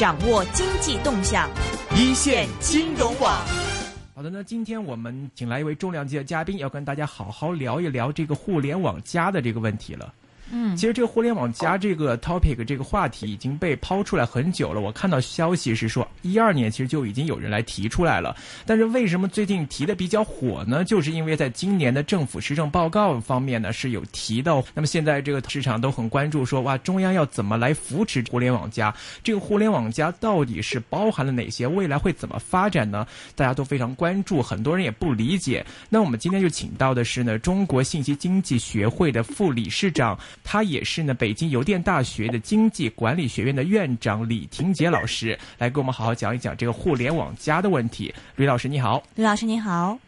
掌握经济动向，一线金融网。好的，那今天我们请来一位重量级的嘉宾，要跟大家好好聊一聊这个互联网加的这个问题了。嗯，其实这个互联网加这个 topic 这个话题已经被抛出来很久了。我看到消息是说，一二年其实就已经有人来提出来了。但是为什么最近提的比较火呢？就是因为在今年的政府施政报告方面呢是有提到。那么现在这个市场都很关注，说哇，中央要怎么来扶持互联网加？这个互联网加到底是包含了哪些？未来会怎么发展呢？大家都非常关注，很多人也不理解。那我们今天就请到的是呢，中国信息经济学会的副理事长。他也是呢，北京邮电大学的经济管理学院的院长李廷杰老师，来给我们好好讲一讲这个互联网加的问题。吕老师你好，吕老师你好，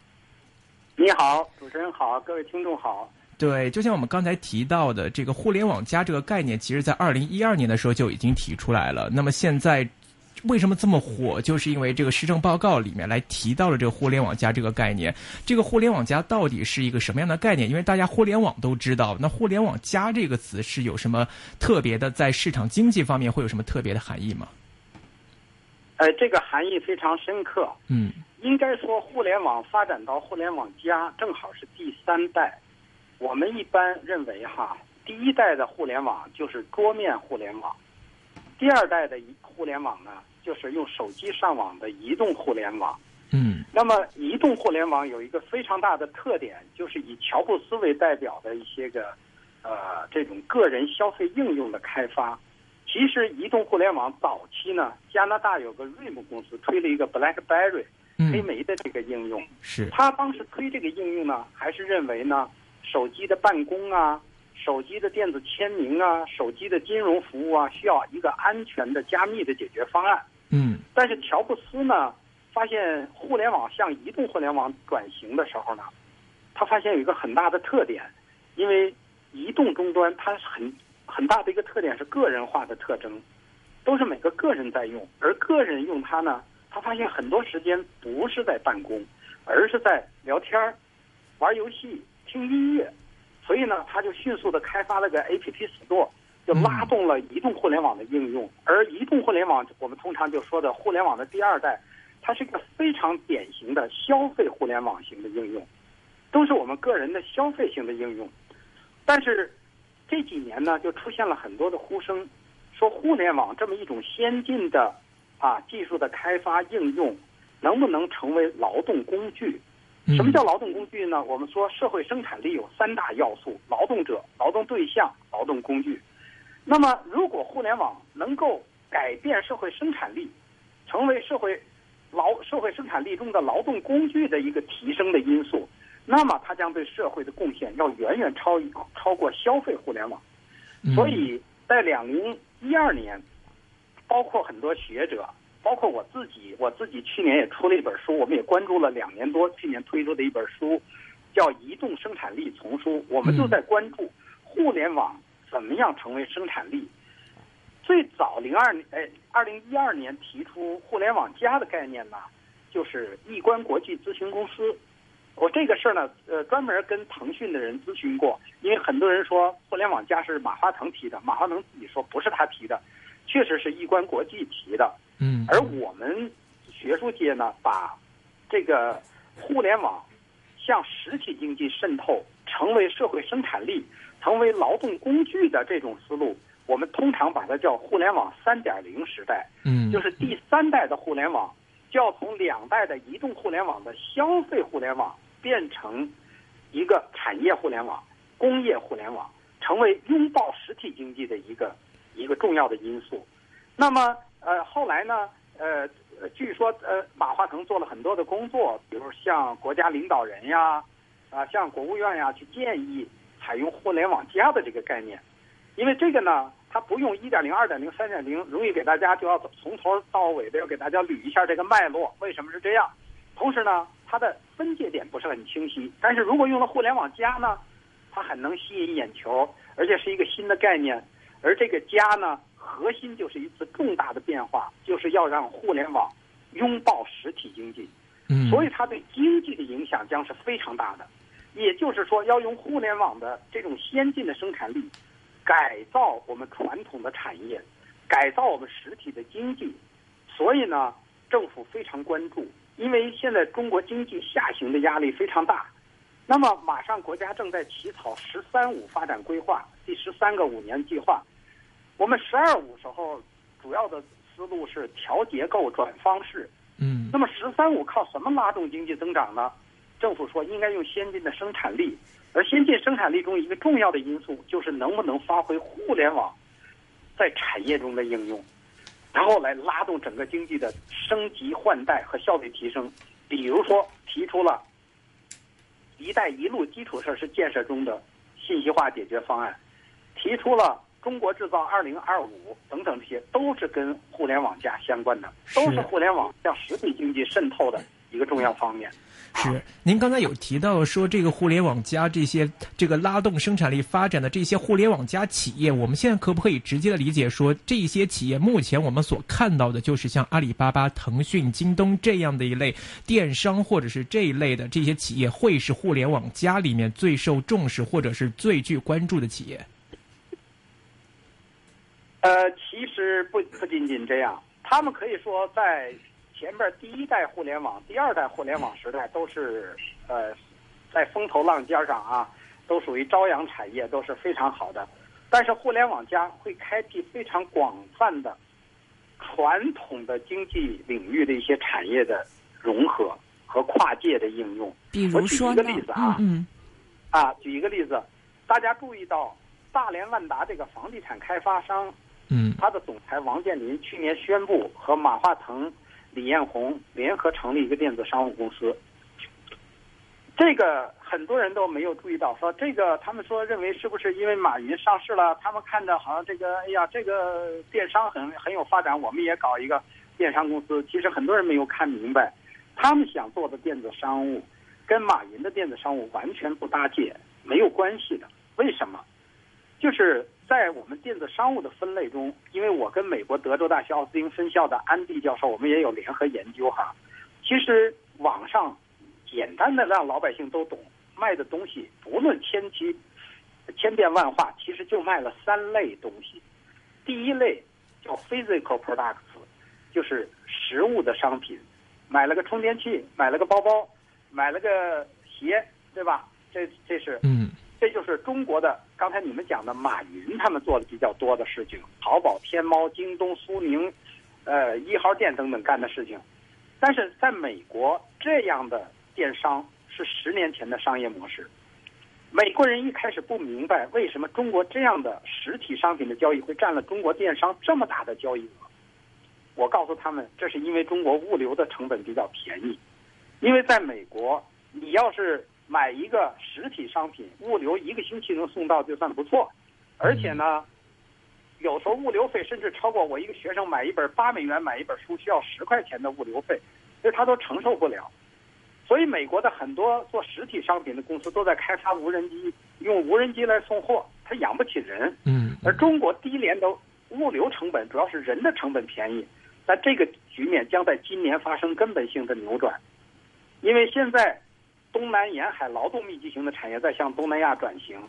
你好，主持人好，各位听众好。对，就像我们刚才提到的，这个互联网加这个概念，其实在二零一二年的时候就已经提出来了。那么现在。为什么这么火？就是因为这个施政报告里面来提到了这个“互联网加”这个概念。这个“互联网加”到底是一个什么样的概念？因为大家互联网都知道，那“互联网加”这个词是有什么特别的？在市场经济方面会有什么特别的含义吗？呃，这个含义非常深刻。嗯，应该说，互联网发展到“互联网加”正好是第三代。我们一般认为，哈，第一代的互联网就是桌面互联网，第二代的互联网呢？就是用手机上网的移动互联网，嗯，那么移动互联网有一个非常大的特点，就是以乔布斯为代表的一些个，呃，这种个人消费应用的开发。其实移动互联网早期呢，加拿大有个 RIM 公司推了一个 BlackBerry 黑莓的这个应用，是。他当时推这个应用呢，还是认为呢，手机的办公啊，手机的电子签名啊，手机的金融服务啊，需要一个安全的加密的解决方案。嗯，但是乔布斯呢，发现互联网向移动互联网转型的时候呢，他发现有一个很大的特点，因为移动终端它很很大的一个特点是个人化的特征，都是每个个人在用，而个人用它呢，他发现很多时间不是在办公，而是在聊天、玩游戏、听音乐，所以呢，他就迅速的开发了个 A P P Store。就拉动了移动互联网的应用，而移动互联网我们通常就说的互联网的第二代，它是一个非常典型的消费互联网型的应用，都是我们个人的消费型的应用。但是这几年呢，就出现了很多的呼声，说互联网这么一种先进的啊技术的开发应用，能不能成为劳动工具？什么叫劳动工具呢？我们说社会生产力有三大要素：劳动者、劳动对象、劳动工具。那么，如果互联网能够改变社会生产力，成为社会劳社会生产力中的劳动工具的一个提升的因素，那么它将对社会的贡献要远远超超过消费互联网。所以在两零一二年，包括很多学者，包括我自己，我自己去年也出了一本书，我们也关注了两年多，去年推出的一本书叫《移动生产力丛书》，我们就在关注互联网。怎么样成为生产力？最早零二年，哎，二零一二年提出“互联网加”的概念呢，就是易观国际咨询公司。我这个事儿呢，呃，专门跟腾讯的人咨询过，因为很多人说“互联网加”是马化腾提的，马化腾自己说不是他提的，确实是易观国际提的。嗯。而我们学术界呢，把这个互联网向实体经济渗透，成为社会生产力。成为劳动工具的这种思路，我们通常把它叫互联网三点零时代。嗯，就是第三代的互联网，就要从两代的移动互联网的消费互联网，变成一个产业互联网、工业互联网，成为拥抱实体经济的一个一个重要的因素。那么，呃，后来呢，呃，据说，呃，马化腾做了很多的工作，比如像国家领导人呀，啊，像国务院呀去建议。采用互联网加的这个概念，因为这个呢，它不用一点零、二点零、三点零，容易给大家就要从头到尾的要给大家捋一下这个脉络，为什么是这样？同时呢，它的分界点不是很清晰。但是如果用了互联网加呢，它很能吸引眼球，而且是一个新的概念。而这个加呢，核心就是一次重大的变化，就是要让互联网拥抱实体经济。嗯，所以它对经济的影响将是非常大的。也就是说，要用互联网的这种先进的生产力，改造我们传统的产业，改造我们实体的经济，所以呢，政府非常关注，因为现在中国经济下行的压力非常大。那么，马上国家正在起草“十三五”发展规划第十三个五年计划。我们“十二五”时候主要的思路是调结构、转方式。嗯。那么“十三五”靠什么拉动经济增长呢？政府说应该用先进的生产力，而先进生产力中一个重要的因素就是能不能发挥互联网在产业中的应用，然后来拉动整个经济的升级换代和效率提升。比如说，提出了。“一带一路”基础设施建设中的信息化解决方案，提出了“中国制造二零二五”等等，这些都是跟互联网加相关的，都是互联网向实体经济渗透的一个重要方面。是，您刚才有提到说这个互联网加这些这个拉动生产力发展的这些互联网加企业，我们现在可不可以直接的理解说，这些企业目前我们所看到的就是像阿里巴巴、腾讯、京东这样的一类电商，或者是这一类的这些企业，会是互联网加里面最受重视或者是最具关注的企业？呃，其实不不仅仅这样，他们可以说在。前边第一代互联网、第二代互联网时代都是呃，在风头浪尖上啊，都属于朝阳产业，都是非常好的。但是互联网加会开辟非常广泛的传统的经济领域的一些产业的融合和跨界的应用。比如说我举一个例子啊，嗯，啊，举一个例子，大家注意到大连万达这个房地产开发商，嗯，他的总裁王健林去年宣布和马化腾。李彦宏联合成立一个电子商务公司，这个很多人都没有注意到。说这个，他们说认为是不是因为马云上市了？他们看着好像这个，哎呀，这个电商很很有发展，我们也搞一个电商公司。其实很多人没有看明白，他们想做的电子商务，跟马云的电子商务完全不搭界，没有关系的。为什么？就是在我们电子商务的分类中，因为我跟美国德州大学奥斯汀分校的安迪教授，我们也有联合研究哈。其实网上简单的让老百姓都懂卖的东西，不论千奇千变万化，其实就卖了三类东西。第一类叫 physical products，就是实物的商品，买了个充电器，买了个包包，买了个鞋，对吧？这这是嗯。这就是中国的刚才你们讲的马云他们做的比较多的事情，淘宝、天猫、京东、苏宁，呃，一号店等等干的事情。但是在美国，这样的电商是十年前的商业模式。美国人一开始不明白为什么中国这样的实体商品的交易会占了中国电商这么大的交易额。我告诉他们，这是因为中国物流的成本比较便宜，因为在美国，你要是买一个实体商品，物流一个星期能送到就算不错，而且呢，有时候物流费甚至超过我一个学生买一本八美元买一本书需要十块钱的物流费，所以他都承受不了。所以美国的很多做实体商品的公司都在开发无人机，用无人机来送货，他养不起人。嗯。而中国低廉的物流成本主要是人的成本便宜，但这个局面将在今年发生根本性的扭转，因为现在。东南沿海劳动密集型的产业在向东南亚转型，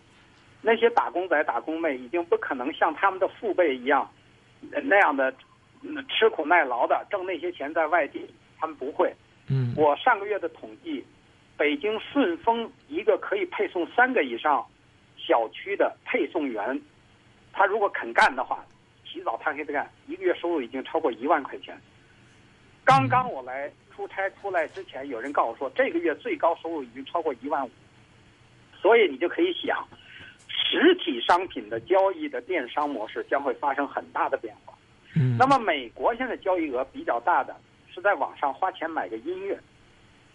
那些打工仔、打工妹已经不可能像他们的父辈一样，那样的吃苦耐劳的挣那些钱在外地，他们不会。嗯，我上个月的统计，北京顺丰一个可以配送三个以上小区的配送员，他如果肯干的话，起早贪黑的干，一个月收入已经超过一万块钱。刚刚我来。出差出来之前，有人告诉我说，这个月最高收入已经超过一万五，所以你就可以想，实体商品的交易的电商模式将会发生很大的变化。嗯，那么美国现在交易额比较大的是在网上花钱买个音乐，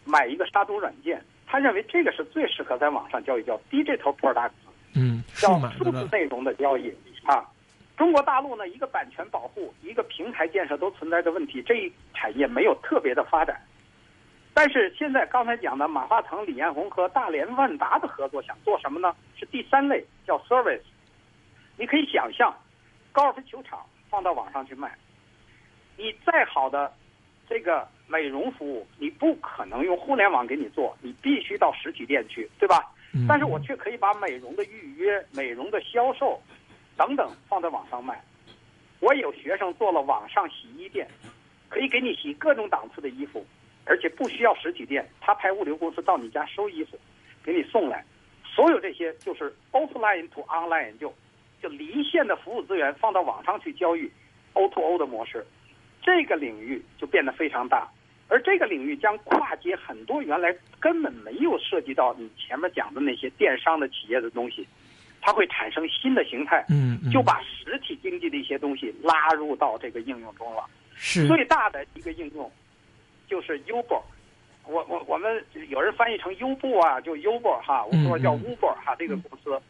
买一个杀毒软件，他认为这个是最适合在网上交易，叫 digital products，嗯，叫数字内容的交易啊。中国大陆呢，一个版权保护，一个平台建设都存在着问题，这一产业没有特别的发展。但是现在刚才讲的马化腾、李彦宏和大连万达的合作，想做什么呢？是第三类，叫 service。你可以想象，高尔夫球场放到网上去卖，你再好的这个美容服务，你不可能用互联网给你做，你必须到实体店去，对吧？但是我却可以把美容的预约、美容的销售。等等，放在网上卖，我有学生做了网上洗衣店，可以给你洗各种档次的衣服，而且不需要实体店，他派物流公司到你家收衣服，给你送来。所有这些就是 offline to online，就就离线的服务资源放到网上去交易，O to O 的模式，这个领域就变得非常大。而这个领域将跨接很多原来根本没有涉及到你前面讲的那些电商的企业的东西，它会产生新的形态，嗯，就把实体经济的一些东西拉入到这个应用中了。是。最大的一个应用就是 Uber，我我我们有人翻译成优步啊，就 Uber 哈，我说叫 Uber 哈，这个公司，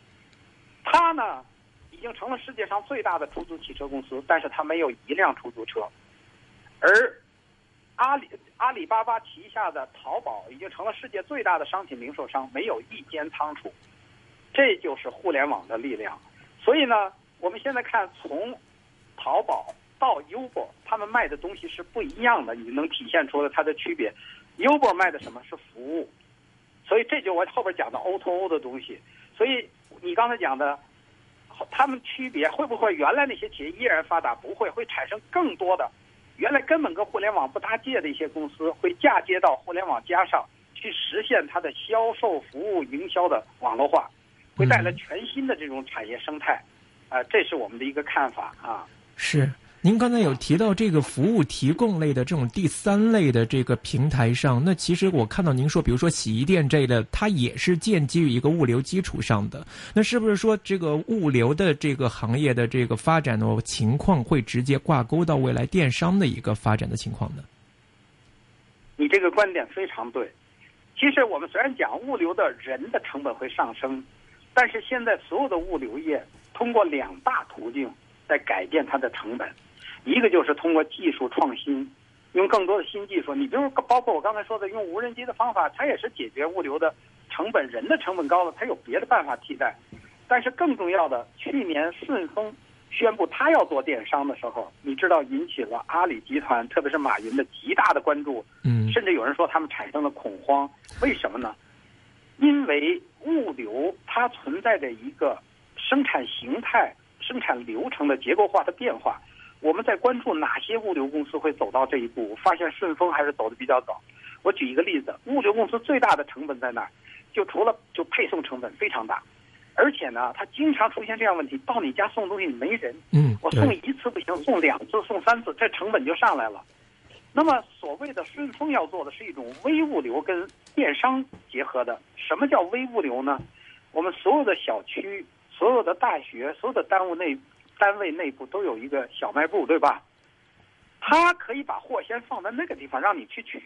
它呢已经成了世界上最大的出租汽车公司，但是它没有一辆出租车，而阿里阿里巴巴旗下的淘宝已经成了世界最大的商品零售商，没有一间仓储，这就是互联网的力量。所以呢，我们现在看从淘宝到 Uber，他们卖的东西是不一样的，你能体现出了它的区别。Uber 卖的什么是服务，所以这就我后边讲的 O to O 的东西。所以你刚才讲的，他们区别会不会原来那些企业依然发达？不会，会产生更多的。原来根本跟互联网不搭界的一些公司，会嫁接到互联网加上去，实现它的销售、服务、营销的网络化，会带来全新的这种产业生态。啊，这是我们的一个看法啊。是，您刚才有提到这个服务提供类的这种第三类的这个平台上，那其实我看到您说，比如说洗衣店这类，它也是建基于一个物流基础上的。那是不是说这个物流的这个行业的这个发展的情况会直接挂钩到未来电商的一个发展的情况呢？你这个观点非常对。其实我们虽然讲物流的人的成本会上升，但是现在所有的物流业通过两大途径在改变它的成本，一个就是通过技术创新，用更多的新技术。你比如包括我刚才说的用无人机的方法，它也是解决物流的成本，人的成本高了，它有别的办法替代。但是更重要的，去年顺丰宣布他要做电商的时候，你知道引起了阿里集团，特别是马云的极大的关注。嗯，甚至有人说他们产生了恐慌，为什么呢？因为物流它存在着一个生产形态、生产流程的结构化的变化。我们在关注哪些物流公司会走到这一步？发现顺丰还是走的比较早。我举一个例子，物流公司最大的成本在哪儿？就除了就配送成本非常大，而且呢，它经常出现这样问题：到你家送东西没人，嗯，我送一次不行，送两次、送三次，这成本就上来了。那么，所谓的顺丰要做的是一种微物流跟电商结合的。什么叫微物流呢？我们所有的小区、所有的大学、所有的单位内单位内部都有一个小卖部，对吧？他可以把货先放在那个地方让你去取。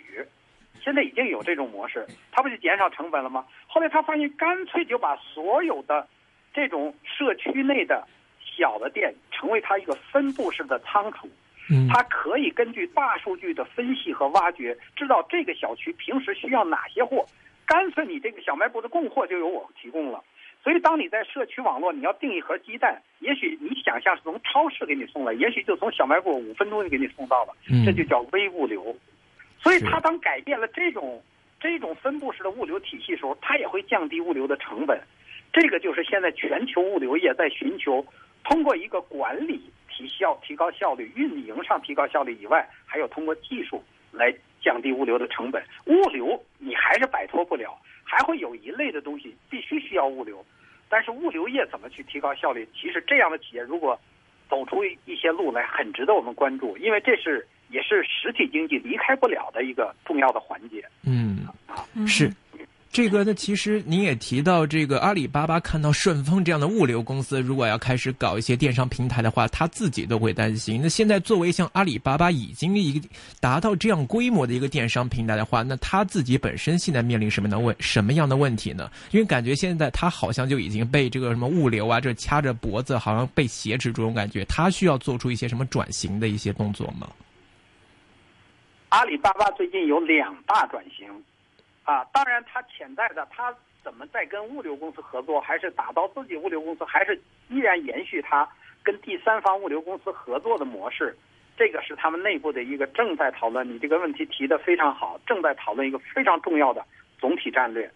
现在已经有这种模式，他不就减少成本了吗？后来他发现，干脆就把所有的这种社区内的小的店成为他一个分布式的仓储。嗯，它可以根据大数据的分析和挖掘，知道这个小区平时需要哪些货，干脆你这个小卖部的供货就由我提供了。所以，当你在社区网络，你要订一盒鸡蛋，也许你想象是从超市给你送来，也许就从小卖部五分钟就给你送到了，嗯这就叫微物流。所以，它当改变了这种这种分布式的物流体系的时候，它也会降低物流的成本。这个就是现在全球物流业在寻求通过一个管理。提效、提高效率、运营上提高效率以外，还有通过技术来降低物流的成本。物流你还是摆脱不了，还会有一类的东西必须需要物流。但是物流业怎么去提高效率？其实这样的企业如果走出一些路来，很值得我们关注，因为这是也是实体经济离开不了的一个重要的环节。嗯，嗯是。这个呢，其实您也提到，这个阿里巴巴看到顺丰这样的物流公司，如果要开始搞一些电商平台的话，他自己都会担心。那现在作为像阿里巴巴已经一个达到这样规模的一个电商平台的话，那他自己本身现在面临什么的问什么样的问题呢？因为感觉现在他好像就已经被这个什么物流啊，这掐着脖子，好像被挟持这种感觉。他需要做出一些什么转型的一些动作吗？阿里巴巴最近有两大转型。啊，当然，它潜在的，它怎么在跟物流公司合作，还是打造自己物流公司，还是依然延续它跟第三方物流公司合作的模式，这个是他们内部的一个正在讨论。你这个问题提的非常好，正在讨论一个非常重要的总体战略。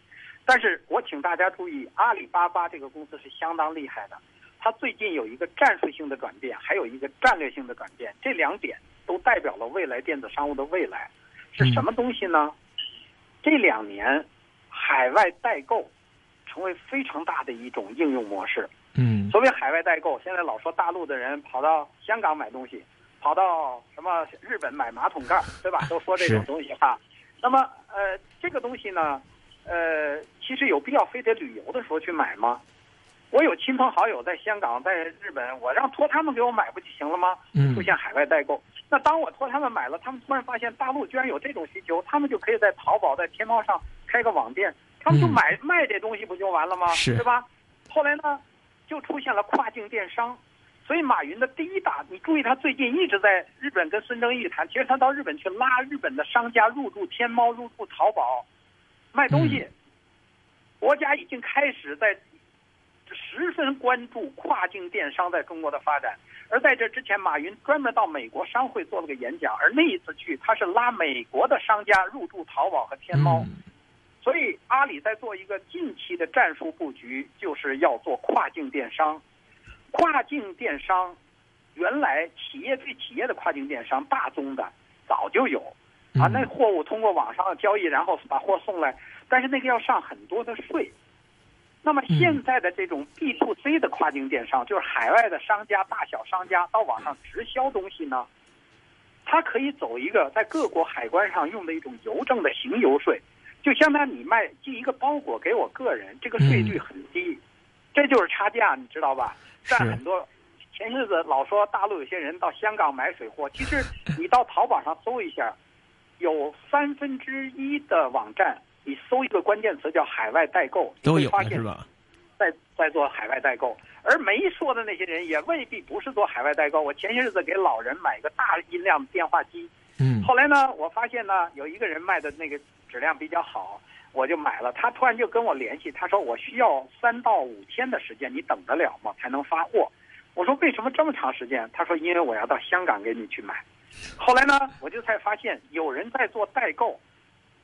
但是我请大家注意，阿里巴巴这个公司是相当厉害的，它最近有一个战术性的转变，还有一个战略性的转变，这两点都代表了未来电子商务的未来。是什么东西呢？这两年，海外代购成为非常大的一种应用模式。嗯所谓海外代购，现在老说大陆的人跑到香港买东西，跑到什么日本买马桶盖儿，对吧？都说这种东西哈。那么呃，这个东西呢，呃，其实有必要非得旅游的时候去买吗？我有亲朋好友在香港、在日本，我让托他们给我买不就行了吗？嗯出现海外代购。那当我托他们买了，他们突然发现大陆居然有这种需求，他们就可以在淘宝、在天猫上开个网店，他们就嗯买、卖这东西不就完了吗？是对吧？后来呢，就出现了跨境电商。所以马云的第一大，你注意他最近一直在日本跟孙正义谈，其实他到日本去拉日本的商家入驻天猫、入驻淘宝，卖东西。嗯国家已经开始在十分关注跨境电商在中国的发展。而在这之前，马云专门到美国商会做了个演讲，而那一次去，他是拉美国的商家入驻淘宝和天猫。嗯所以阿里在做一个近期的战术布局，就是要做跨境电商。跨境电商，原来企业对企业的跨境电商，大宗的早就有啊，嗯那货物通过网上的交易，然后把货送来，但是那个要上很多的税。那么现在的这种 B to C 的跨境电商，就是海外的商家、大小商家到网上直销东西呢，它可以走一个在各国海关上用的一种邮政的行邮税，就相当于你卖寄一个包裹给我个人，这个税率很低，这就是差价，你知道吧？占很多。前日子老说大陆有些人到香港买水货，其实你到淘宝上搜一下，有三分之一的网站，你搜一个关键词叫海外代购，你都有是吧？在在做海外代购，而没说的那些人也未必不是做海外代购。我前些日子给老人买一个大音量电话机，嗯后来呢，我发现呢有一个人卖的那个质量比较好，我就买了。他突然就跟我联系，他说我需要三到五天的时间，你等得了吗？才能发货。我说为什么这么长时间？他说因为我要到香港给你去买。后来呢，我就才发现有人在做代购，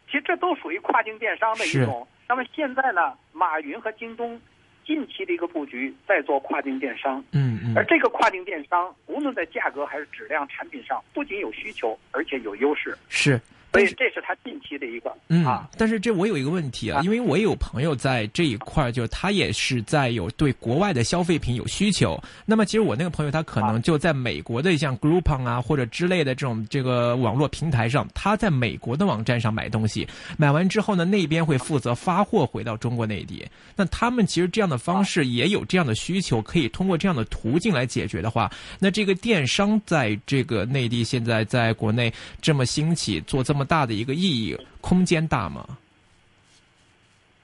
其实这都属于跨境电商的一种。那么现在呢，马云和京东近期的一个布局在做跨境电商，嗯嗯而这个跨境电商无论在价格还是质量、产品上，不仅有需求，而且有优势。是。所以这是他近期的一个嗯啊，，但是这我有一个问题啊，啊因为我也有朋友在这一块儿，就是他也是在有对国外的消费品有需求。那么其实我那个朋友他可能啊就在美国的像 Groupon 啊或者之类的这种这个网络平台上，他在美国的网站上买东西，买完之后呢，那边会负责发货回到中国内地。那他们其实这样的方式也有这样的需求，可以通过这样的途径来解决的话，那这个电商在这个内地现在在国内这么兴起，做这么大的一个意义空间大吗？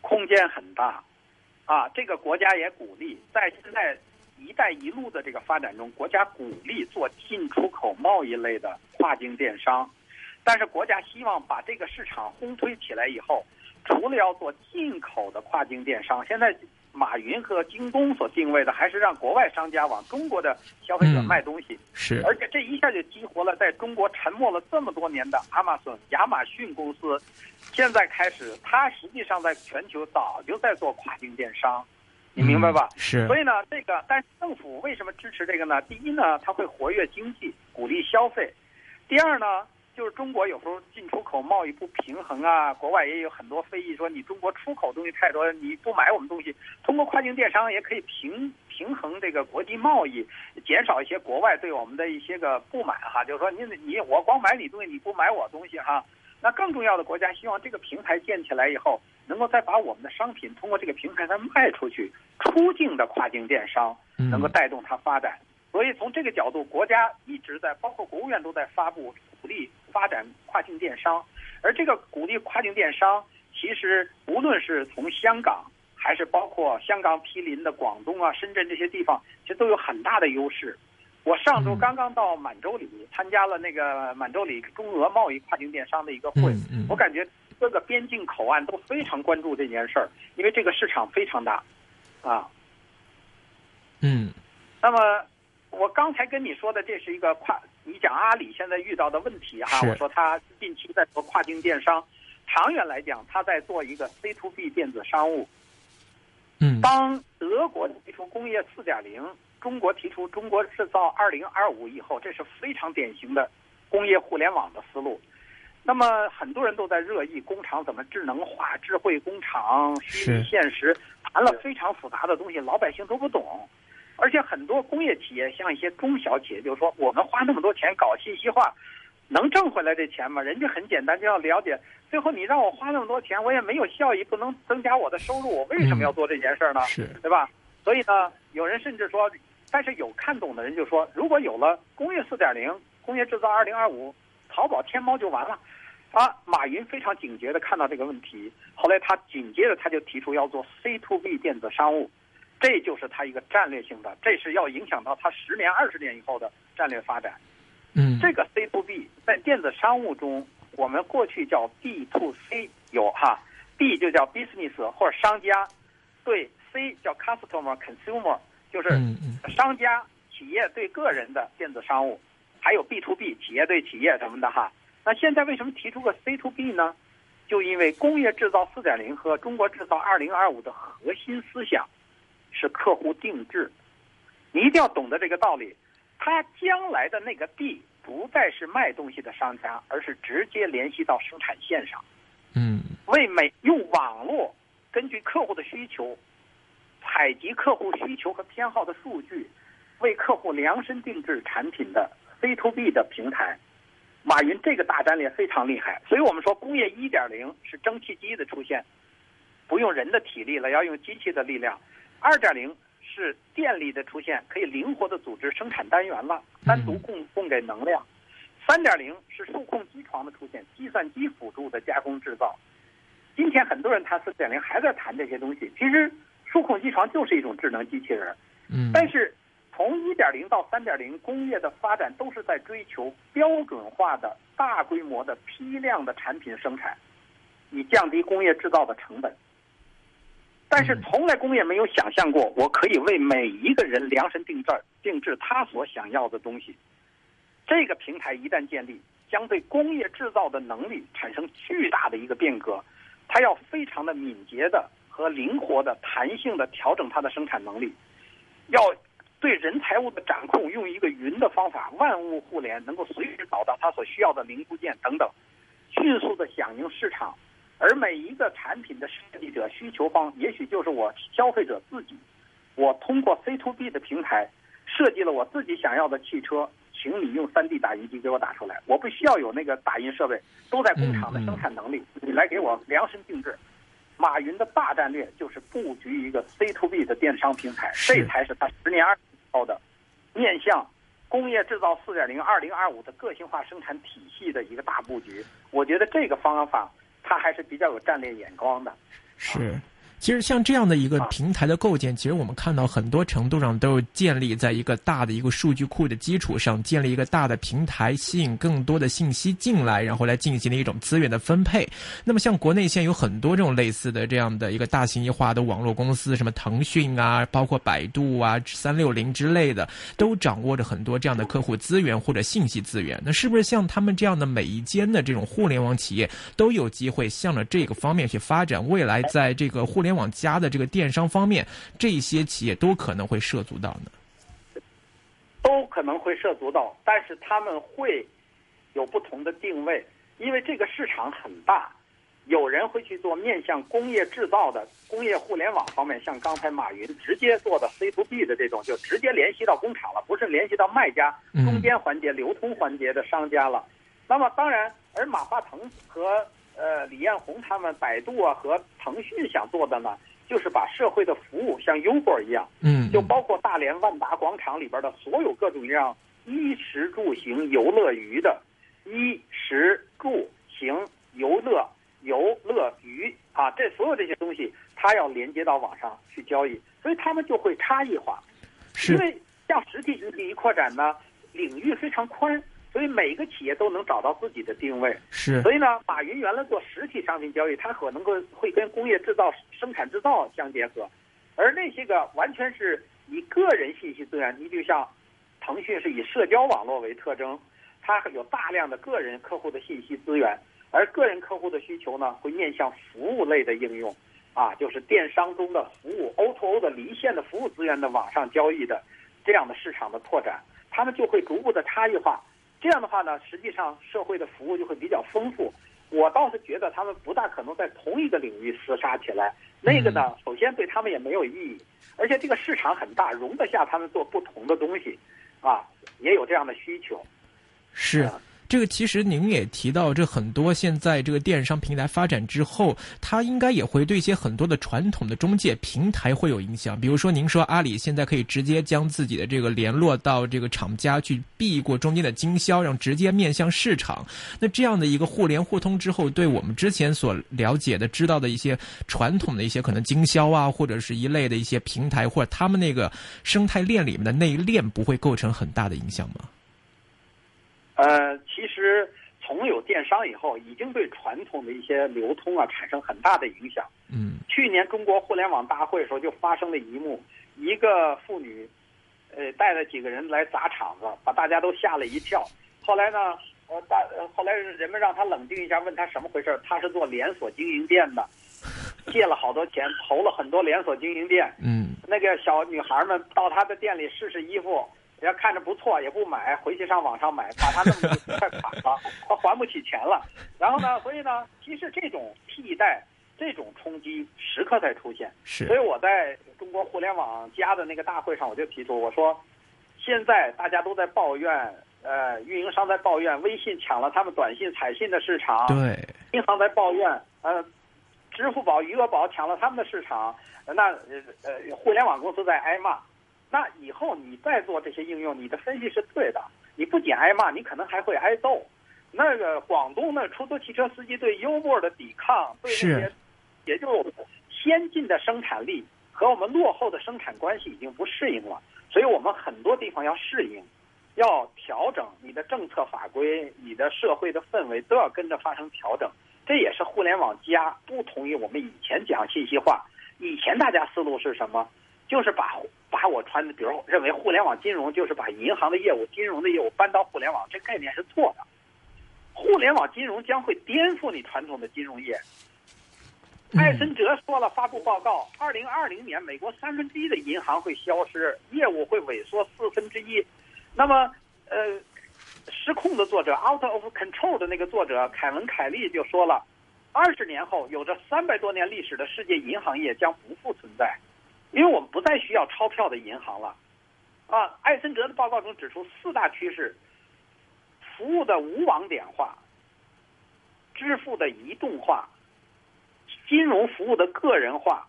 空间很大，啊，这个国家也鼓励，在现在“一带一路”的这个发展中，国家鼓励做进出口贸易类的跨境电商，但是国家希望把这个市场烘推起来以后，除了要做进口的跨境电商，现在马云和京东所定位的还是让国外商家往中国的消费者嗯卖东西。是，而且这一下就激活了在中国沉默了这么多年的亚马逊、亚马逊公司，现在开始，它实际上在全球早就在做跨境电商，你明白吧？嗯是，所以呢，这个但是政府为什么支持这个呢？第一呢，它会活跃经济，鼓励消费；第二呢，就是中国有时候进出口贸易不平衡啊，国外也有很多非议说你中国出口东西太多，你不买我们东西，通过跨境电商也可以平平衡这个国际贸易，减少一些国外对我们的一些个不满哈，就是说你你我光买你东西，你不买我东西哈。那更重要的，国家希望这个平台建起来以后，能够再把我们的商品通过这个平台再卖出去，出境的跨境电商嗯能够带动它发展。所以从这个角度，国家一直在，包括国务院都在发布鼓励发展跨境电商。而这个鼓励跨境电商，其实无论是从香港，还是包括香港毗邻的广东啊、深圳这些地方，其实都有很大的优势。我上周嗯刚刚到满洲里参加了那个满洲里中俄贸易跨境电商的一个会，我感觉各个边境口岸都非常关注这件事儿，因为这个市场非常大，啊。嗯那么我刚才跟你说的，这是一个跨，你讲阿里现在遇到的问题哈，是我说他近期在做跨境电商，长远来讲，他在做一个 C to B 电子商务。嗯，当德国提出工业四点零，中国提出中国制造二零二五以后，这是非常典型的工业互联网的思路。那么很多人都在热议工厂怎么智能化、智慧工厂、虚拟现实，谈了非常复杂的东西，老百姓都不懂。而且很多工业企业，像一些中小企业，就是说我们花那么多钱搞信息化，能挣回来这钱吗？人家很简单，就要了解。最后你让我花那么多钱，我也没有效益，不能增加我的收入，我为什么要做这件事呢？是，对吧？所以呢，有人甚至说，但是有看懂的人就说，如果有了工业四点零、工业制造二零二五，淘宝、天猫就完了。啊，马云非常警觉地看到这个问题，后来他紧接着他就提出要做 C to B 电子商务。这就是它一个战略性的，这是要影响到它十年、二十年以后的战略发展。嗯，这个 C to B 在电子商务中，我们过去叫 B to C 有哈，B 就叫 business 或者商家，对 C 叫 customer consumer，就是商家企业对个人的电子商务，还有 B to B 企业对企业什么的哈。那现在为什么提出个 C to B 呢？就因为工业制造四点零和中国制造二零二五的核心思想。是客户定制，你一定要懂得这个道理。他将来的那个地不再是卖东西的商家，而是直接联系到生产线上。嗯，为每用网络根据客户的需求，采集客户需求和偏好的数据，为客户量身定制产品的 C to B 的平台。马云这个大战略非常厉害，所以我们说工业一点零是蒸汽机的出现，不用人的体力了，要用机器的力量。二点零是电力的出现，可以灵活的组织生产单元了，单独供供给能量。三点零是数控机床的出现，计算机辅助的加工制造。今天很多人谈四点零，还在谈这些东西。其实数控机床就是一种智能机器人。嗯。但是从一点零到三点零，工业的发展都是在追求标准化的大规模的批量的产品生产，以降低工业制造的成本。但是从来工业没有想象过，我可以为每一个人量身定制定制他所想要的东西。这个平台一旦建立，将对工业制造的能力产生巨大的一个变革。它要非常的敏捷的和灵活的、弹性的调整它的生产能力，要对人财物的掌控用一个云的方法，万物互联，能够随时找到它所需要的零部件等等，迅速的响应市场。而每一个产品的设计者、需求方，也许就是我消费者自己。我通过 C to B 的平台设计了我自己想要的汽车，请你用 3D 打印机给我打出来。我不需要有那个打印设备，都在工厂的生产能力，你来给我量身定制。马云的大战略就是布局一个 C to B 的电商平台，这才是他十年二后的面向工业制造4.0、2025的个性化生产体系的一个大布局。我觉得这个方法。他还是比较有战略眼光的，是。其实像这样的一个平台的构建，其实我们看到很多程度上都是建立在一个大的一个数据库的基础上，建立一个大的平台，吸引更多的信息进来，然后来进行的一种资源的分配。那么像国内现在有很多这种类似的这样的一个大型化的网络公司，什么腾讯啊，包括百度啊、三六零之类的，都掌握着很多这样的客户资源或者信息资源。那是不是像他们这样的每一间的这种互联网企业都有机会向着这个方面去发展？未来在这个互联网加的这个电商方面，这些企业都可能会涉足到呢，都可能会涉足到，但是他们会有不同的定位，因为这个市场很大，有人会去做面向工业制造的工业互联网方面，像刚才马云直接做的 C to B 的这种，就直接联系到工厂了，不是联系到卖家中间环节、流通环节的商家了。那么当然，而马化腾和呃李彦宏他们，百度啊和腾讯想做的呢？就是把社会的服务像优步一样，嗯，就包括大连万达广场里边的所有各种各样衣食住行游乐娱的，衣食住行游乐游乐娱啊，这所有这些东西，它要连接到网上去交易，所以他们就会差异化，因为像实体经济一扩展呢，领域非常宽。所以每个企业都能找到自己的定位，是。所以呢，马云原来做实体商品交易，它可能够会跟工业制造、生产制造相结合，而那些个完全是以个人信息资源，你就像腾讯是以社交网络为特征，它有大量的个人客户的信息资源，而个人客户的需求呢，会面向服务类的应用，啊，就是电商中的服务 O to O 的离线的服务资源的网上交易的这样的市场的拓展，他们就会逐步的差异化。这样的话呢，实际上社会的服务就会比较丰富。我倒是觉得他们不大可能在同一个领域厮杀起来，那个呢，首先对他们也没有意义，而且这个市场很大，容得下他们做不同的东西，啊，也有这样的需求。是。这个其实您也提到，这很多现在这个电商平台发展之后，它应该也会对一些很多的传统的中介平台会有影响。比如说，您说阿里现在可以直接将自己的这个联络到这个厂家去避过中间的经销，让直接面向市场。那这样的一个互联互通之后，对我们之前所了解的、知道的一些传统的一些可能经销啊，或者是一类的一些平台，或者他们那个生态链里面的那一链，不会构成很大的影响吗？呃，其实从有电商以后，已经对传统的一些流通啊产生很大的影响。嗯，去年中国互联网大会时候就发生了一幕，一个妇女，呃，带了几个人来砸场子，把大家都吓了一跳。后来呢，呃，大后来人们让她冷静一下，问她什么回事？她是做连锁经营店的，借了好多钱，投了很多连锁经营店。嗯，那个小女孩们到她的店里试试衣服。人家看着不错，也不买，回去上网上买，把他弄得快 垮了，他还不起钱了。然后呢，所以呢，其实这种替代、这种冲击时刻在出现。是。所以我在中国互联网加的那个大会上，我就提出，我说，现在大家都在抱怨，呃，运营商在抱怨微信抢了他们短信、彩信的市场。对。银行在抱怨，呃，支付宝、余额宝抢了他们的市场。那呃呃，互联网公司在挨骂。那以后你再做这些应用，你的分析是对的。你不仅挨骂，你可能还会挨揍。那个广东的出租汽车司机对幽默的抵抗，对那些，也就是先进的生产力和我们落后的生产关系已经不适应了。所以我们很多地方要适应，要调整你的政策法规，你的社会的氛围都要跟着发生调整。这也是互联网加不同于我们以前讲信息化。以前大家思路是什么？就是把把我传，比如认为互联网金融就是把银行的业务、金融的业务搬到互联网，这概念是错的。互联网金融将会颠覆你传统的金融业。艾森哲说了，发布报告，二零二零年美国三分之一的银行会消失，业务会萎缩四分之一。那么，呃，失控的作者 Out of Control 的那个作者凯文凯利就说了，二十年后，有着三百多年历史的世界银行业将不复存在。因为我们不再需要钞票的银行了，啊，艾森哲的报告中指出四大趋势：服务的无网点化、支付的移动化、金融服务的个人化，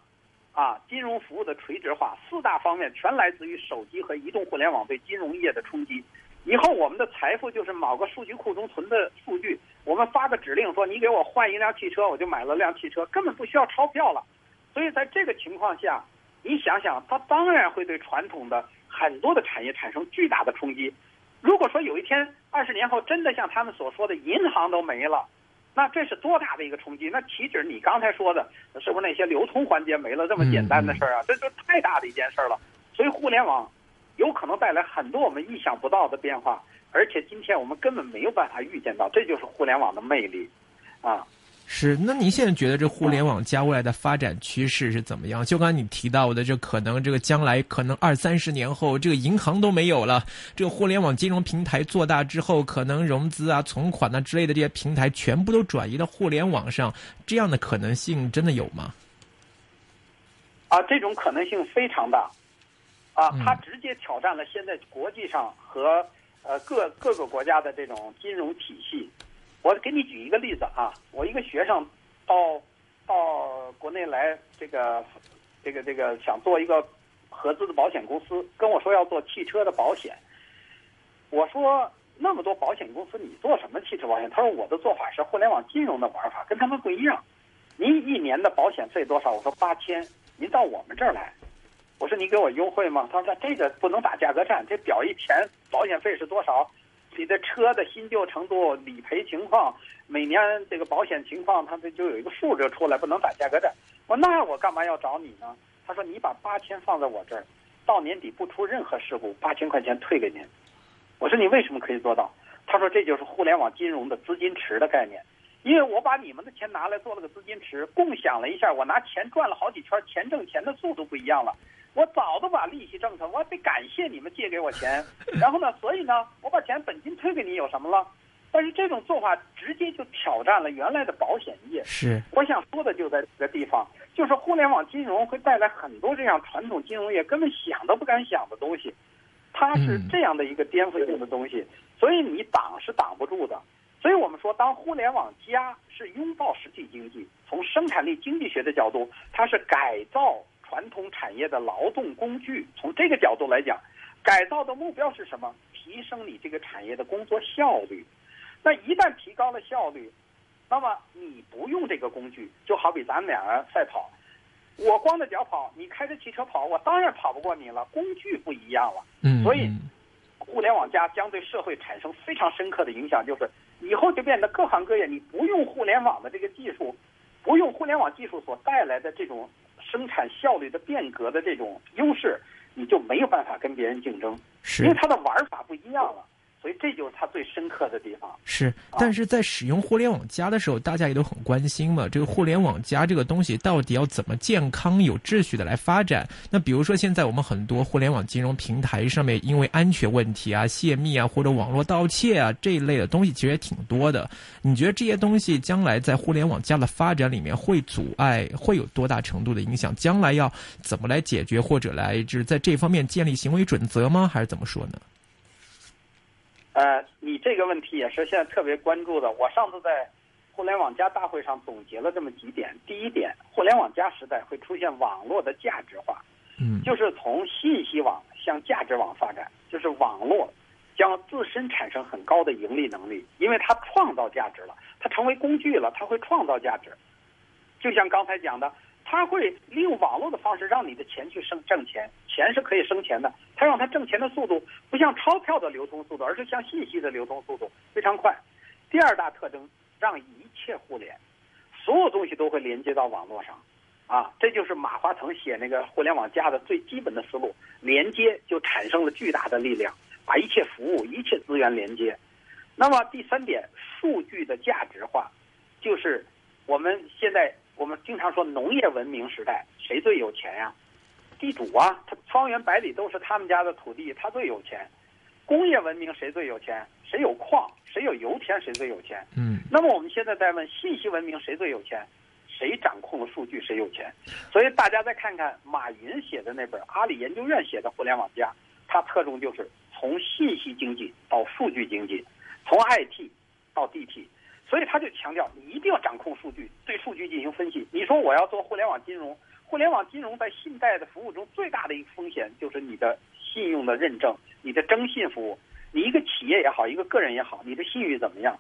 啊，金融服务的垂直化，四大方面全来自于手机和移动互联网对金融业的冲击。以后我们的财富就是某个数据库中存的数据，我们发个指令说你给我换一辆汽车，我就买了辆汽车，根本不需要钞票了。所以在这个情况下。你想想，它当然会对传统的很多的产业产生巨大的冲击。如果说有一天二十年后真的像他们所说的银行都没了，那这是多大的一个冲击？那岂止你刚才说的，是不是那些流通环节没了这么简单的事儿啊？这就太大的一件事儿了。所以互联网有可能带来很多我们意想不到的变化，而且今天我们根本没有办法预见到，这就是互联网的魅力，啊。是，那您现在觉得这互联网加未来的发展趋势是怎么样？就刚才你提到的，这可能这个将来可能二三十年后，这个银行都没有了，这个互联网金融平台做大之后，可能融资啊、存款啊之类的这些平台全部都转移到互联网上，这样的可能性真的有吗？啊，这种可能性非常大，啊，它直接挑战了现在国际上和呃各各个国家的这种金融体系。我给你举一个例子啊，我一个学生到到国内来，这个这个这个想做一个合资的保险公司，跟我说要做汽车的保险。我说那么多保险公司，你做什么汽车保险？他说我的做法是互联网金融的玩法，跟他们不一样。您一年的保险费多少？我说八千。您到我们这儿来，我说你给我优惠吗？他说这个不能打价格战，这表一填保险费是多少？你的车的新旧程度、理赔情况、每年这个保险情况，它这就有一个数就出来，不能打价格战。我那我干嘛要找你呢？他说你把八千放在我这儿，到年底不出任何事故，八千块钱退给您。我说你为什么可以做到？他说这就是互联网金融的资金池的概念。因为我把你们的钱拿来做了个资金池，共享了一下，我拿钱转了好几圈，钱挣钱的速度不一样了。我早都把利息挣上，我得感谢你们借给我钱。然后呢，所以呢，我把钱本金退给你有什么了？但是这种做法直接就挑战了原来的保险业。是，我想说的就在这个地方，就是互联网金融会带来很多这样传统金融业根本想都不敢想的东西，它是这样的一个颠覆性的东西，所以你挡是挡不住的。所以我们说，当互联网加是拥抱实体经济，从生产力经济学的角度，它是改造传统产业的劳动工具。从这个角度来讲，改造的目标是什么？提升你这个产业的工作效率。那一旦提高了效率，那么你不用这个工具，就好比咱们俩人赛跑，我光着脚跑，你开着汽车跑，我当然跑不过你了。工具不一样了，嗯，所以互联网加将对社会产生非常深刻的影响，就是。以后就变得各行各业，你不用互联网的这个技术，不用互联网技术所带来的这种生产效率的变革的这种优势，你就没有办法跟别人竞争，因为它的玩法不一样了。所以这就是它最深刻的地方。是，但是在使用互联网加的时候，大家也都很关心嘛。这个互联网加这个东西到底要怎么健康、有秩序的来发展？那比如说现在我们很多互联网金融平台上面，因为安全问题啊、泄密啊或者网络盗窃啊这一类的东西，其实也挺多的。你觉得这些东西将来在互联网加的发展里面会阻碍，会有多大程度的影响？将来要怎么来解决，或者来就是在这方面建立行为准则吗？还是怎么说呢？呃，你这个问题也是现在特别关注的。我上次在互联网加大会上总结了这么几点。第一点，互联网加时代会出现网络的价值化，嗯，就是从信息网向价值网发展，就是网络将自身产生很高的盈利能力，因为它创造价值了，它成为工具了，它会创造价值。就像刚才讲的。它会利用网络的方式让你的钱去生挣钱，钱是可以生钱的。它让它挣钱的速度不像钞票的流通速度，而是像信息的流通速度非常快。第二大特征，让一切互联，所有东西都会连接到网络上，啊，这就是马化腾写那个互联网加的最基本的思路。连接就产生了巨大的力量，把一切服务、一切资源连接。那么第三点，数据的价值化，就是我们现在。我们经常说农业文明时代谁最有钱呀？地主啊，他方圆百里都是他们家的土地，他最有钱。工业文明谁最有钱？谁有矿，谁有油田，谁最有钱。嗯。那么我们现在在问信息文明谁最有钱？谁掌控了数据谁有钱？所以大家再看看马云写的那本阿里研究院写的《互联网加》，它侧重就是从信息经济到数据经济，从 IT 到 DT。所以他就强调，你一定要掌控数据，对数据进行分析。你说我要做互联网金融，互联网金融在信贷的服务中最大的一个风险就是你的信用的认证，你的征信服务。你一个企业也好，一个个人也好，你的信誉怎么样？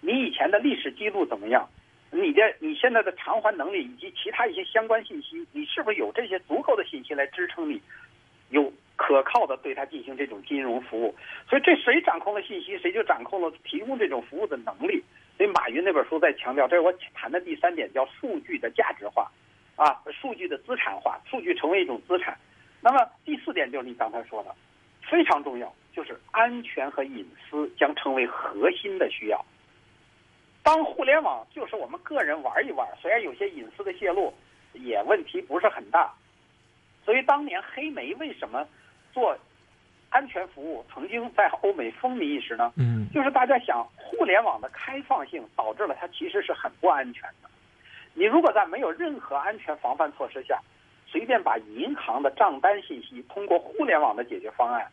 你以前的历史记录怎么样？你的你现在的偿还能力以及其他一些相关信息，你是不是有这些足够的信息来支撑你有可靠的对他进行这种金融服务？所以这谁掌控了信息，谁就掌控了提供这种服务的能力。所以马云那本书在强调，这是我谈的第三点，叫数据的价值化，啊，数据的资产化，数据成为一种资产。那么第四点就是你刚才说的，非常重要，就是安全和隐私将成为核心的需要。当互联网就是我们个人玩一玩，虽然有些隐私的泄露也问题不是很大。所以当年黑莓为什么做？安全服务曾经在欧美风靡一时呢，嗯，就是大家想互联网的开放性导致了它其实是很不安全的。你如果在没有任何安全防范措施下，随便把银行的账单信息通过互联网的解决方案，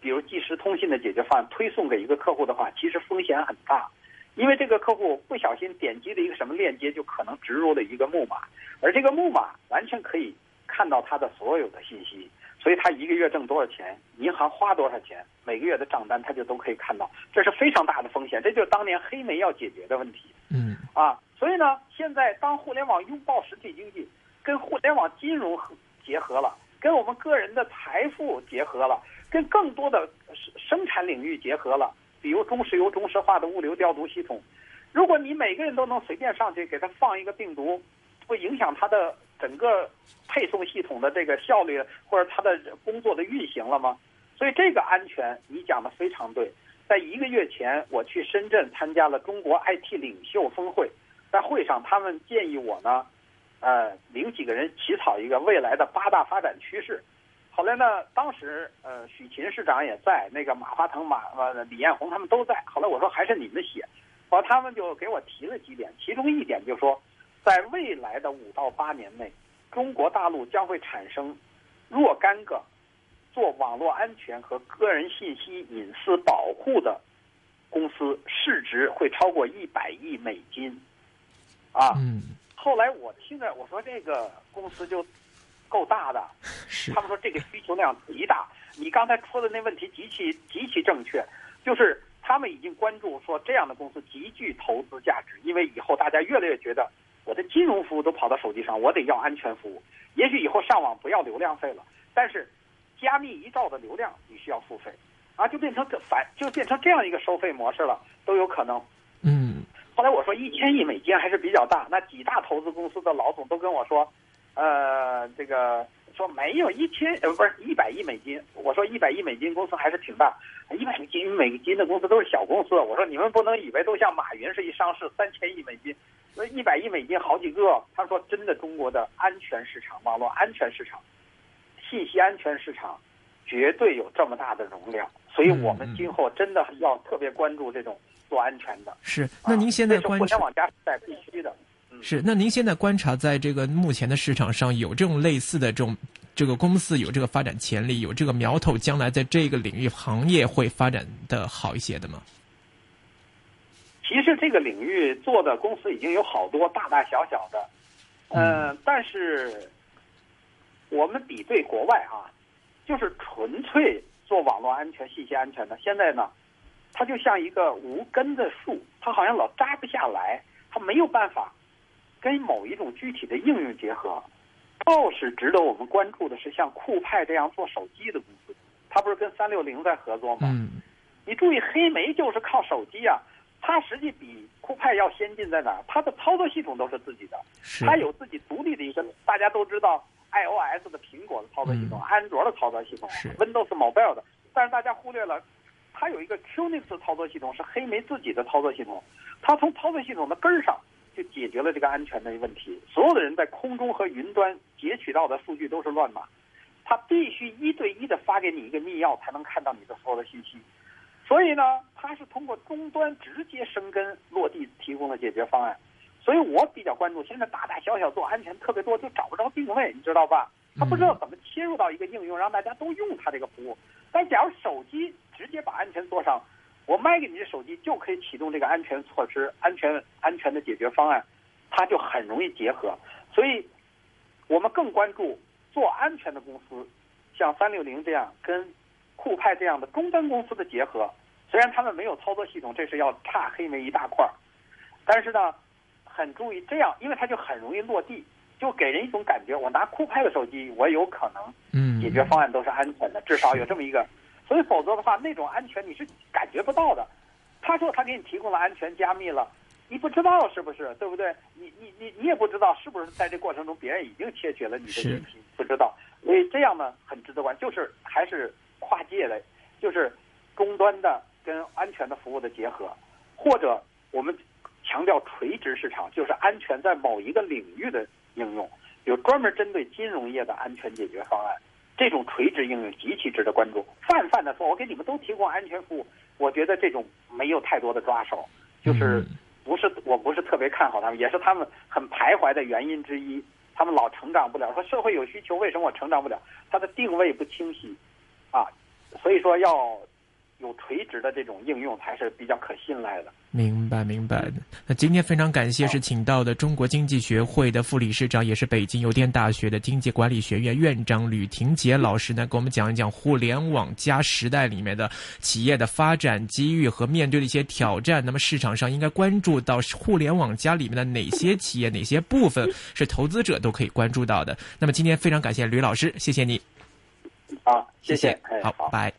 比如即时通信的解决方案推送给一个客户的话，其实风险很大，因为这个客户不小心点击了一个什么链接，就可能植入了一个木马，而这个木马完全可以看到他的所有的信息。所以他一个月挣多少钱，银行花多少钱，每个月的账单他就都可以看到，这是非常大的风险，这就是当年黑莓要解决的问题。嗯，啊，所以呢，现在当互联网拥抱实体经济，跟互联网金融结合了，跟我们个人的财富结合了，跟更多的生产领域结合了，比如中石油中石化的物流调度系统，如果你每个人都能随便上去给他放一个病毒，会影响他的。整个配送系统的这个效率或者它的工作的运行了吗？所以这个安全你讲的非常对。在一个月前，我去深圳参加了中国 IT 领袖峰会，在会上他们建议我呢，呃，领几个人起草一个未来的八大发展趋势。后来呢，当时呃许勤市长也在，那个马化腾、马呃李彦宏他们都在。后来我说还是你们写，后来他们就给我提了几点，其中一点就说，在未来的五到八年内，中国大陆将会产生若干个。做网络安全和个人信息隐私保护的公司市值会超过一百亿美金，啊，嗯，后来我听着我说这个公司就够大的，是他们说这个需求量极大。你刚才说的那问题极其极其正确，就是他们已经关注说这样的公司极具投资价值，因为以后大家越来越觉得我的金融服务都跑到手机上，我得要安全服务。也许以后上网不要流量费了，但是。加密一兆的流量你需要付费，啊，就变成这反就变成这样一个收费模式了，都有可能。嗯。后来我说一千亿美金还是比较大，那几大投资公司的老总都跟我说，呃，这个说没有一千呃不是一百亿美金，我说一百亿美金公司还是挺大，一百亿美金的公司都是小公司，我说你们不能以为都像马云是一上市三千亿美金，那一百亿美金好几个。他说真的，中国的安全市场，网络安全市场。信息安全市场绝对有这么大的容量，所以我们今后真的要特别关注这种做安全的。是，那您现在观察互联网加时代必须的。是，那您现在观察在这个目前的市场上有这种类似的这种这个公司有这个发展潜力，有这个苗头，将来在这个领域行业会发展的好一些的吗？其实这个领域做的公司已经有好多大大小小的，嗯，但是。我们比对国外哈，就是纯粹做网络安全、信息安全的。现在呢，它就像一个无根的树，它好像老扎不下来，它没有办法跟某一种具体的应用结合。倒是值得我们关注的是，像酷派这样做手机的公司，它不是跟三六零在合作吗？嗯。你注意，黑莓就是靠手机啊，它实际比酷派要先进在哪儿？它的操作系统都是自己的，它有自己独立的一个，大家都知道。iOS 的苹果的操作系统，安卓的操作系统，Windows Mobile 的，但是大家忽略了，它有一个 QNX 操作系统是黑莓自己的操作系统，它从操作系统的根儿上就解决了这个安全的问题。所有的人在空中和云端截取到的数据都是乱码，它必须一对一的发给你一个密钥才能看到你的所有的信息，所以呢，它是通过终端直接生根落地提供的解决方案。所以我比较关注，现在大大小小做安全特别多，就找不着定位，你知道吧？他不知道怎么切入到一个应用，让大家都用他这个服务。但假如手机直接把安全做上，我卖给你的手机就可以启动这个安全措施、安全安全的解决方案，它就很容易结合。所以，我们更关注做安全的公司，像三六零这样跟酷派这样的终端公司的结合。虽然他们没有操作系统，这是要差黑莓一大块儿，但是呢。很注意这样，因为它就很容易落地，就给人一种感觉，我拿酷派的手机，我有可能，嗯，解决方案都是安全的，至少有这么一个。所以否则的话，那种安全你是感觉不到的。他说他给你提供了安全加密了，你不知道是不是，对不对？你你你你也不知道是不是在这过程中别人已经窃取了你的信息，不知道。所以这样呢很值得关，就是还是跨界的，就是终端的跟安全的服务的结合，或者我们。强调垂直市场，就是安全在某一个领域的应用，有专门针对金融业的安全解决方案。这种垂直应用极其值得关注。泛泛的说，我给你们都提供安全服务，我觉得这种没有太多的抓手，就是不是我不是特别看好他们，也是他们很徘徊的原因之一。他们老成长不了，说社会有需求，为什么我成长不了？它的定位不清晰，啊，所以说要。有垂直的这种应用才是比较可信赖的。明白，明白的。那今天非常感谢是请到的中国经济学会的副理事长，也是北京邮电大学的经济管理学院院长吕廷杰老师呢，给我们讲一讲互联网加时代里面的企业的发展机遇和面对的一些挑战。那么市场上应该关注到互联网加里面的哪些企业、哪些部分是投资者都可以关注到的。那么今天非常感谢吕老师，谢谢你。好，谢谢。好，拜。